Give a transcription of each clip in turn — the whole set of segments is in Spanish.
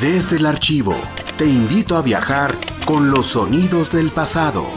Desde el archivo, te invito a viajar con los sonidos del pasado.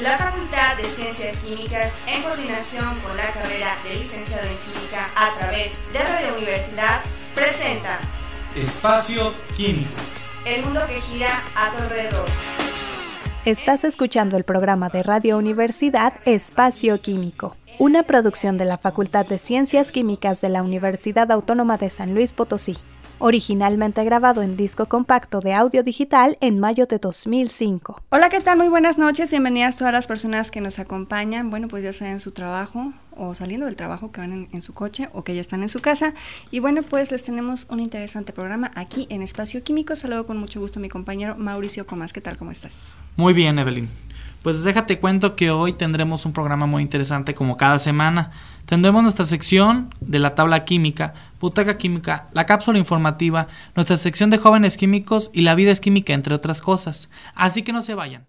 La Facultad de Ciencias Químicas, en coordinación con la carrera de licenciado en Química a través de Radio Universidad, presenta Espacio Químico. El mundo que gira a tu alrededor. Estás escuchando el programa de Radio Universidad Espacio Químico, una producción de la Facultad de Ciencias Químicas de la Universidad Autónoma de San Luis Potosí, originalmente grabado en disco compacto de audio digital en mayo de 2005. Hola, ¿qué tal? Muy buenas noches, bienvenidas todas las personas que nos acompañan, bueno, pues ya sea en su trabajo o saliendo del trabajo, que van en, su coche o que ya están en su casa. Y bueno, pues les tenemos un interesante programa aquí en Espacio Químico. Saludo con mucho gusto a mi compañero Mauricio Comas. ¿Qué tal? ¿Cómo estás? Muy bien, Evelyn. Pues déjate cuento que hoy tendremos un programa muy interesante como cada semana. Tendremos nuestra sección de la tabla química, butaca química, la cápsula informativa, nuestra sección de jóvenes químicos y la vida es química, entre otras cosas. Así que no se vayan.